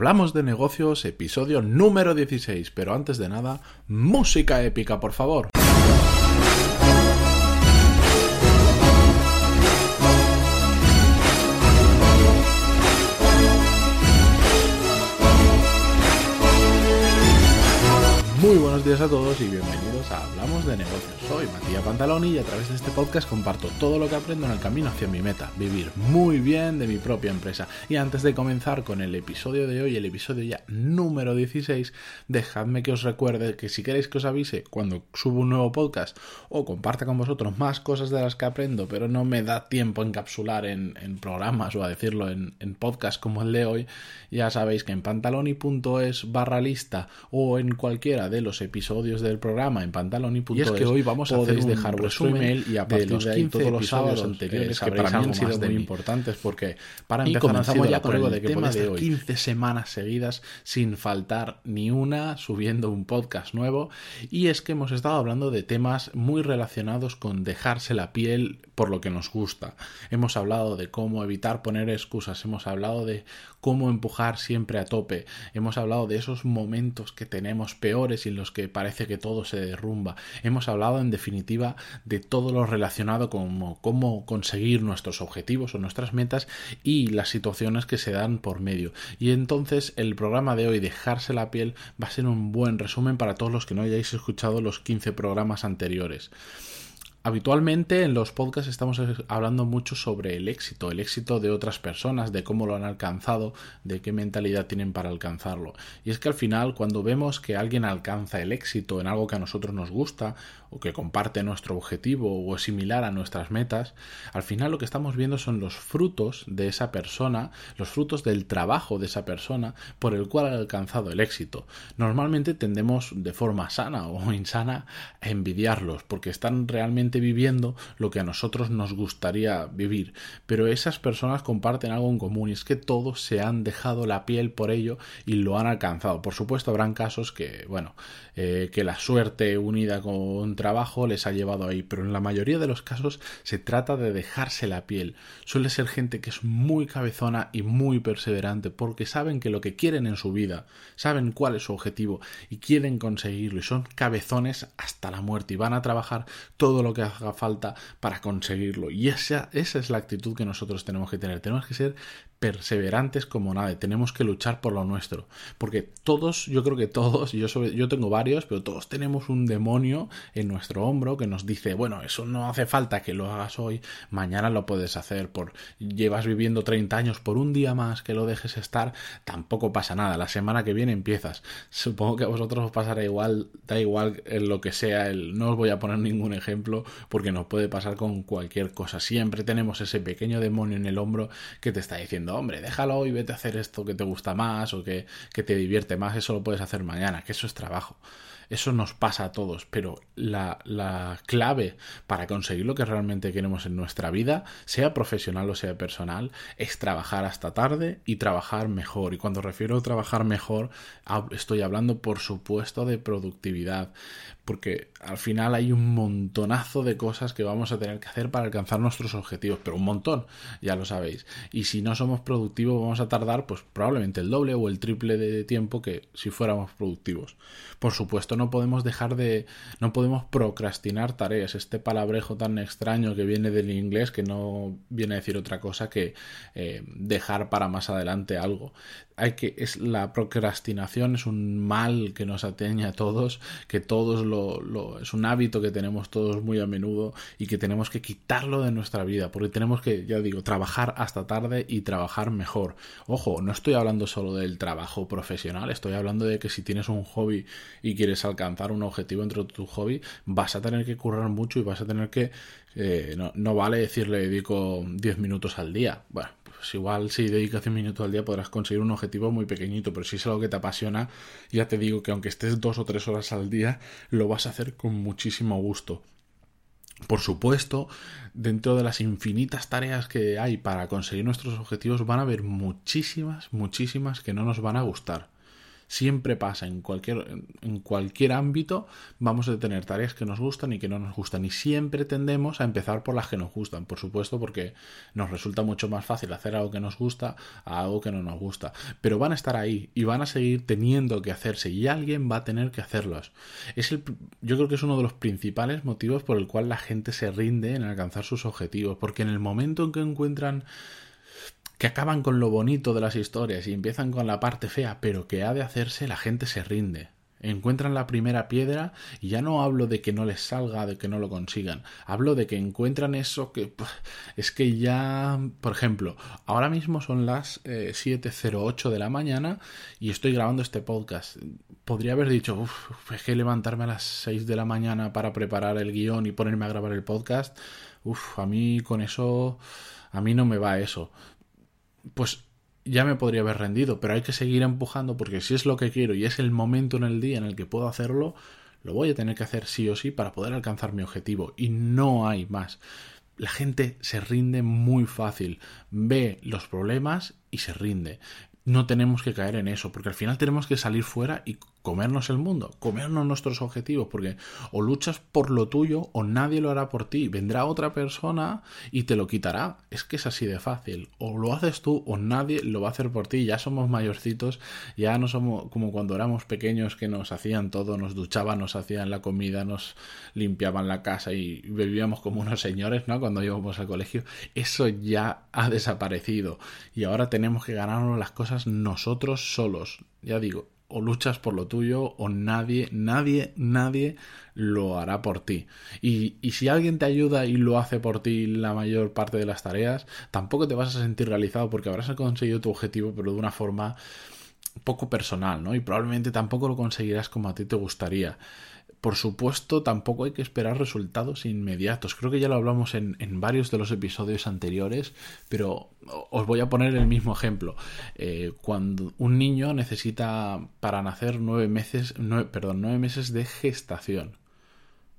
Hablamos de negocios, episodio número 16, pero antes de nada, música épica, por favor. Muy buenos días a todos y bienvenidos a Hablamos de negocios. Soy Matías Pantaloni y a través de este podcast comparto todo lo que aprendo en el camino hacia mi meta, vivir muy bien de mi propia empresa. Y antes de comenzar con el episodio de hoy, el episodio ya número 16, dejadme que os recuerde que si queréis que os avise cuando subo un nuevo podcast o comparta con vosotros más cosas de las que aprendo, pero no me da tiempo encapsular en, programas o a decirlo en, en podcast como el de hoy, ya sabéis que en pantaloni.es barra lista o en cualquiera de los episodios del programa en pantaloni.es. Y es que hoy vamos a hacer dejar vuestro email y a partir de, los de ahí todos los sábados anteriores que para mí han sido muy importantes porque para empezar comenzamos ya con el de que tema de hoy. 15 semanas seguidas sin faltar ni una subiendo un podcast nuevo y es que hemos estado hablando de temas muy relacionados con dejarse la piel por lo que nos gusta. Hemos hablado de cómo evitar poner excusas, hemos hablado de cómo empujar siempre a tope, hemos hablado de esos momentos que tenemos peores y en los que parece que todo se derrumba. Hemos hablado en definitiva de todo lo relacionado con cómo conseguir nuestros objetivos o nuestras metas y las situaciones que se dan por medio. Y entonces el programa de hoy, Dejarse la piel, va a ser un buen resumen para todos los que no hayáis escuchado los 15 programas anteriores. Habitualmente en los podcasts estamos hablando mucho sobre el éxito, el éxito de otras personas, de cómo lo han alcanzado, de qué mentalidad tienen para alcanzarlo. Y es que al final cuando vemos que alguien alcanza el éxito en algo que a nosotros nos gusta o que comparte nuestro objetivo o es similar a nuestras metas, al final lo que estamos viendo son los frutos de esa persona, los frutos del trabajo de esa persona por el cual ha alcanzado el éxito. Normalmente tendemos de forma sana o insana a envidiarlos porque están realmente viviendo lo que a nosotros nos gustaría vivir. Pero esas personas comparten algo en común y es que todos se han dejado la piel por ello y lo han alcanzado. Por supuesto, habrán casos que, bueno, eh, que la suerte unida con trabajo les ha llevado ahí, pero en la mayoría de los casos se trata de dejarse la piel. Suele ser gente que es muy cabezona y muy perseverante porque saben que lo que quieren en su vida, saben cuál es su objetivo y quieren conseguirlo y son cabezones hasta la muerte y van a trabajar todo lo que haga falta para conseguirlo. Y esa, esa es la actitud que nosotros tenemos que tener. Tenemos que ser perseverantes como nadie, tenemos que luchar por lo nuestro, porque todos, yo creo que todos, yo, yo tengo varios, pero todos tenemos un demonio en nuestro hombro que nos dice, bueno, eso no hace falta que lo hagas hoy, mañana lo puedes hacer, por llevas viviendo 30 años, por un día más que lo dejes estar, tampoco pasa nada, la semana que viene empiezas, supongo que a vosotros os pasará igual, da igual en lo que sea, el, no os voy a poner ningún ejemplo, porque nos puede pasar con cualquier cosa, siempre tenemos ese pequeño demonio en el hombro que te está diciendo, hombre, déjalo y vete a hacer esto que te gusta más o que, que te divierte más, eso lo puedes hacer mañana, que eso es trabajo. Eso nos pasa a todos, pero la, la, clave para conseguir lo que realmente queremos en nuestra vida, sea profesional o sea personal, es trabajar hasta tarde y trabajar mejor. Y cuando refiero a trabajar mejor, estoy hablando, por supuesto, de productividad, porque al final hay un montonazo de cosas que vamos a tener que hacer para alcanzar nuestros objetivos, pero un montón, ya lo sabéis. Y si no somos productivos, vamos a tardar, pues probablemente el doble o el triple de tiempo que si fuéramos productivos. Por supuesto, no podemos dejar de, no podemos procrastinar tareas. Este palabrejo tan extraño que viene del inglés que no viene a decir otra cosa que eh, dejar para más adelante algo hay que es la procrastinación es un mal que nos atañe a todos que todos lo, lo, es un hábito que tenemos todos muy a menudo y que tenemos que quitarlo de nuestra vida porque tenemos que ya digo trabajar hasta tarde y trabajar mejor ojo no estoy hablando solo del trabajo profesional estoy hablando de que si tienes un hobby y quieres alcanzar un objetivo dentro de tu hobby vas a tener que currar mucho y vas a tener que eh, no, no vale decirle dedico 10 minutos al día bueno pues igual si dedicas 100 minutos al día podrás conseguir un objetivo muy pequeñito, pero si es algo que te apasiona, ya te digo que aunque estés dos o tres horas al día, lo vas a hacer con muchísimo gusto. Por supuesto, dentro de las infinitas tareas que hay para conseguir nuestros objetivos van a haber muchísimas, muchísimas que no nos van a gustar siempre pasa en cualquier, en cualquier ámbito, vamos a tener tareas que nos gustan y que no nos gustan. Y siempre tendemos a empezar por las que nos gustan, por supuesto, porque nos resulta mucho más fácil hacer algo que nos gusta a algo que no nos gusta. Pero van a estar ahí y van a seguir teniendo que hacerse y alguien va a tener que hacerlos. Es el, yo creo que es uno de los principales motivos por el cual la gente se rinde en alcanzar sus objetivos, porque en el momento en que encuentran que acaban con lo bonito de las historias y empiezan con la parte fea, pero que ha de hacerse, la gente se rinde. Encuentran la primera piedra y ya no hablo de que no les salga, de que no lo consigan. Hablo de que encuentran eso que es que ya, por ejemplo, ahora mismo son las 7.08 eh, de la mañana y estoy grabando este podcast. Podría haber dicho, uff, es que levantarme a las 6 de la mañana para preparar el guion y ponerme a grabar el podcast. Uff, a mí con eso, a mí no me va eso pues ya me podría haber rendido, pero hay que seguir empujando porque si es lo que quiero y es el momento en el día en el que puedo hacerlo, lo voy a tener que hacer sí o sí para poder alcanzar mi objetivo y no hay más. La gente se rinde muy fácil, ve los problemas y se rinde no tenemos que caer en eso, porque al final tenemos que salir fuera y comernos el mundo, comernos nuestros objetivos, porque o luchas por lo tuyo o nadie lo hará por ti, vendrá otra persona y te lo quitará, es que es así de fácil, o lo haces tú o nadie lo va a hacer por ti, ya somos mayorcitos, ya no somos como cuando éramos pequeños que nos hacían todo, nos duchaban, nos hacían la comida, nos limpiaban la casa y vivíamos como unos señores, ¿no? Cuando íbamos al colegio, eso ya ha desaparecido. Y ahora tenemos que ganarnos las cosas nosotros solos, ya digo, o luchas por lo tuyo o nadie, nadie, nadie lo hará por ti. Y, y, si alguien te ayuda y lo hace por ti la mayor parte de las tareas, tampoco te vas a sentir realizado porque habrás conseguido tu objetivo, pero de una forma poco personal, ¿no? Y probablemente tampoco lo conseguirás como a ti te gustaría. Por supuesto, tampoco hay que esperar resultados inmediatos. Creo que ya lo hablamos en, varios de los episodios anteriores, pero os voy a poner el mismo ejemplo. Eh, cuando un niño necesita para nacer nueve meses, perdón, nueve meses de gestación.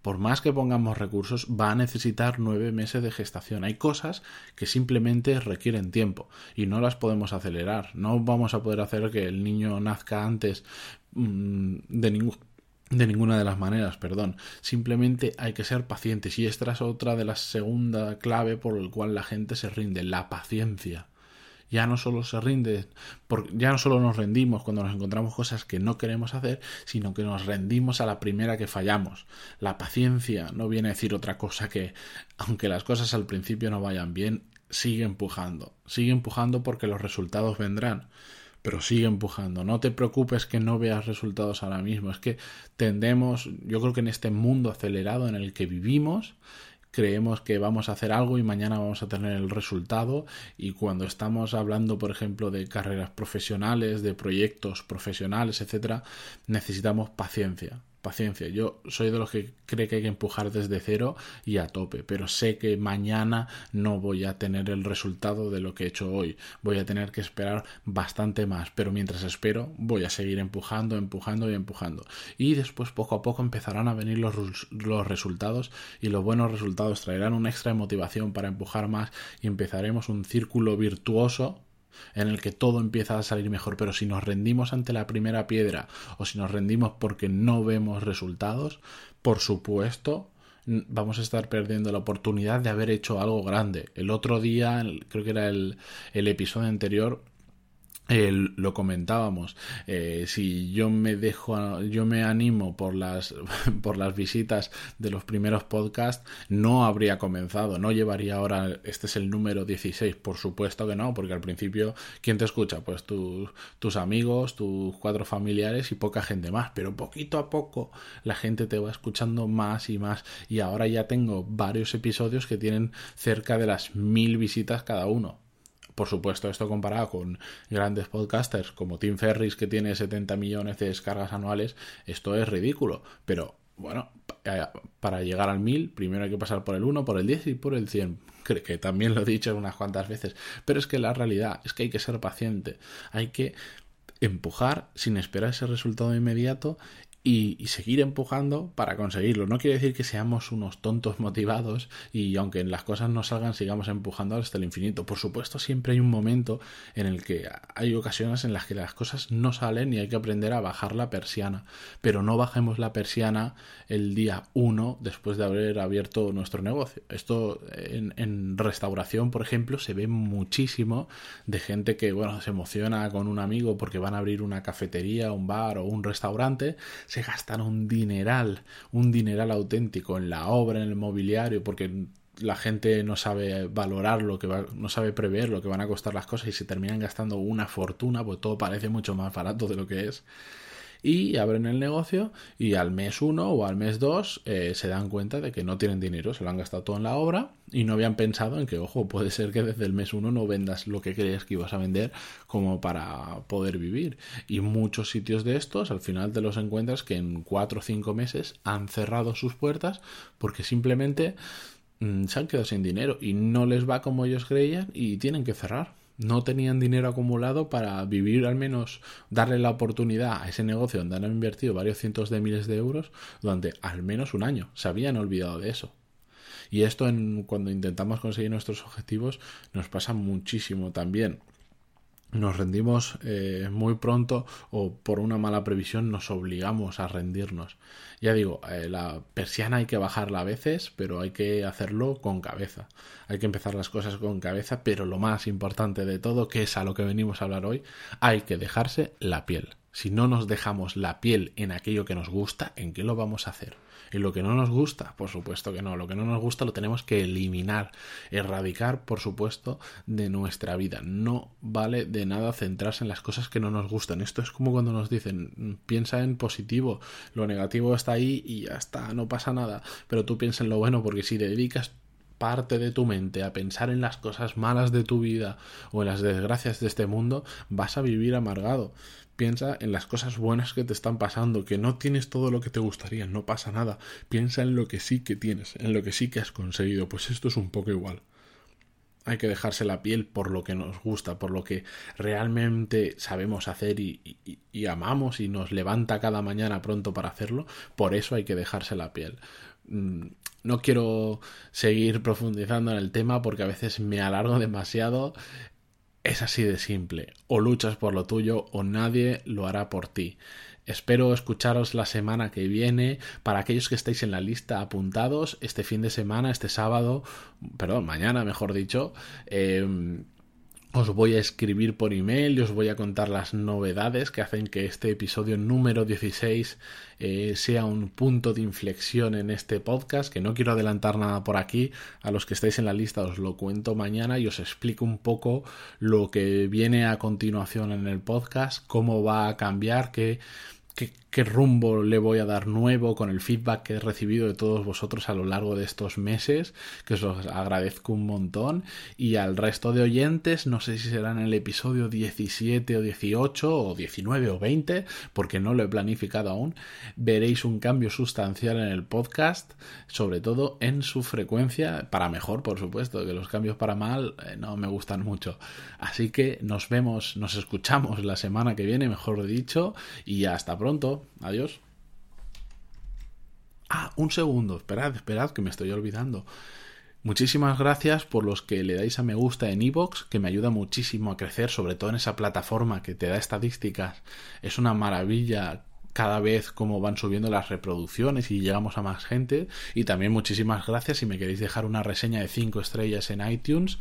Por más que pongamos recursos, va a necesitar nueve meses de gestación. Hay cosas que simplemente requieren tiempo y no las podemos acelerar. No vamos a poder hacer que el niño nazca antes mm, de ningún de ninguna de las maneras, perdón. Simplemente hay que ser pacientes. Y esta es otra de las segunda clave por el cual la gente se rinde, la paciencia. Ya no solo se rinde, ya no solo nos rendimos cuando nos encontramos cosas que no queremos hacer, sino que nos rendimos a la primera que fallamos. La paciencia no viene a decir otra cosa que, aunque las cosas al principio no vayan bien, sigue empujando. Sigue empujando porque los resultados vendrán pero sigue empujando. No te preocupes que no veas resultados ahora mismo. Es que tendemos, yo creo que en este mundo acelerado en el que vivimos, creemos que vamos a hacer algo y mañana vamos a tener el resultado y cuando estamos hablando por ejemplo de carreras profesionales de proyectos profesionales etcétera necesitamos paciencia paciencia. Yo soy de los que cree que hay que empujar desde cero y a tope, pero sé que mañana no voy a tener el resultado de lo que he hecho hoy. Voy a tener que esperar bastante más, pero mientras espero voy a seguir empujando, empujando y empujando. Y después poco a poco empezarán a venir los, los resultados y los buenos resultados traerán una extra motivación para empujar más y empezaremos un círculo virtuoso en el que todo empieza a salir mejor, pero si nos rendimos ante la primera piedra o si nos rendimos porque no vemos resultados, por supuesto vamos a estar perdiendo la oportunidad de haber hecho algo grande. El otro día, creo que era el, el episodio anterior, lo comentábamos eh, si yo me dejo yo me animo por las por las visitas de los primeros podcasts no habría comenzado no llevaría ahora este es el número 16 por supuesto que no porque al principio quién te escucha pues tus amigos tus cuatro familiares y poca gente más pero poquito a poco la gente te va escuchando más y más. Y ahora ya tengo varios episodios que tienen cerca de las mil visitas cada uno por supuesto, esto comparado con grandes podcasters como Tim Ferris, que tiene 70 millones de descargas anuales, esto es ridículo. Pero bueno, eh, para llegar al 1000, primero hay que pasar por el 1, por el 10 y por el 100. Creo que también lo he dicho unas cuantas veces. Pero es que la realidad es que hay que ser paciente. Hay que empujar sin esperar ese resultado inmediato y, seguir empujando para conseguirlo. No quiere decir que seamos unos tontos motivados y aunque las cosas no salgan sigamos empujando hasta el infinito. Por supuesto, siempre hay un momento en el que hay ocasiones en las que las cosas no salen y hay que aprender a bajar la persiana. Pero no bajemos la persiana el día 1 después de haber abierto nuestro negocio. Esto en, restauración, por ejemplo, se ve muchísimo de gente que, bueno, se emociona con un amigo porque van a abrir una cafetería, un bar o un restaurante gastan un dineral, un dineral auténtico en la obra, en el mobiliario, porque la gente no sabe valorar lo que va, no sabe prever lo que van a costar las cosas y se terminan gastando una fortuna, pues todo parece mucho más barato de lo que es y abren el negocio y al mes uno o al mes dos eh, se dan cuenta de que no tienen dinero, se lo han gastado todo en la obra y no habían pensado en que, ojo, puede ser que desde el mes uno no vendas lo que creías que ibas a vender como para poder vivir. Y muchos sitios de estos al final te los encuentras que en cuatro o cinco meses han cerrado sus puertas porque simplemente mm, se han quedado sin dinero y no les va como ellos creían y tienen que cerrar no tenían dinero acumulado para vivir al menos, darle la oportunidad a ese negocio donde han invertido varios cientos de miles de euros durante al menos un año. Se habían olvidado de eso. Y esto en, cuando intentamos conseguir nuestros objetivos nos pasa muchísimo también nos rendimos eh, muy pronto o por una mala previsión nos obligamos a rendirnos. Ya digo, eh, la persiana hay que bajarla a veces, pero hay que hacerlo con cabeza. Hay que empezar las cosas con cabeza, pero lo más importante de todo, que es a lo que venimos a hablar hoy, hay que dejarse la piel. Si no nos dejamos la piel en aquello que nos gusta, ¿en qué lo vamos a hacer? Y lo que no nos gusta, por supuesto que no. Lo que no nos gusta lo tenemos que eliminar, erradicar, por supuesto, de nuestra vida. No vale de nada centrarse en las cosas que no nos gustan. Esto es como cuando nos dicen, piensa en positivo, lo negativo está ahí y ya está, no pasa nada. Pero tú piensa en lo bueno, porque si dedicas parte de tu mente a pensar en las cosas malas de tu vida o en las desgracias de este mundo, vas a vivir amargado. Piensa en las cosas buenas que te están pasando, que no tienes todo lo que te gustaría, no pasa nada. Piensa en lo que sí que tienes, en lo que sí que has conseguido. Pues esto es un poco igual. Hay que dejarse la piel por lo que nos gusta, por lo que realmente sabemos hacer y, y amamos y nos levanta cada mañana pronto para hacerlo. Por eso hay que dejarse la piel. Mm, no quiero seguir profundizando en el tema porque a veces me alargo demasiado. Es así de simple. O luchas por lo tuyo o nadie lo hará por ti. Espero escucharos la semana que viene. Para aquellos que estáis en la lista apuntados, este fin de semana, este sábado, perdón, mañana mejor dicho, eh, os voy a escribir por email y os voy a contar las novedades que hacen que este episodio número 16 eh, sea un punto de inflexión en este podcast, que no quiero adelantar nada por aquí, a los que estáis en la lista os lo cuento mañana y os explico un poco lo que viene a continuación en el podcast, cómo va a cambiar, qué rumbo le voy a dar nuevo con el feedback que he recibido de todos vosotros a lo largo de estos meses, que os agradezco un montón. Y al resto de oyentes, no sé si será en el episodio 17 o 18 o 19 o 20, porque no lo he planificado aún, veréis un cambio sustancial en el podcast, sobre todo en su frecuencia, para mejor, por supuesto, que los cambios para mal eh, no me gustan mucho. Así que nos vemos, nos escuchamos la semana que viene, mejor dicho, y hasta pronto pronto. Adiós. Ah, un segundo. Esperad, esperad, que me estoy olvidando. Muchísimas gracias por los que le dais a me gusta en iVoox, que me ayuda muchísimo a crecer, sobre todo en esa plataforma que te da estadísticas. Es una maravilla cada vez como van subiendo las reproducciones y llegamos a más gente. Y también muchísimas gracias si me queréis dejar una reseña de 5 estrellas en iTunes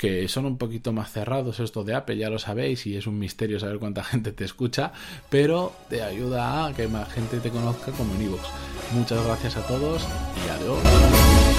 que son un poquito más cerrados esto de Apple, ya lo sabéis, y es un misterio saber cuánta gente te escucha, pero te ayuda a que más gente te conozca como en. Muchas gracias a todos y adiós.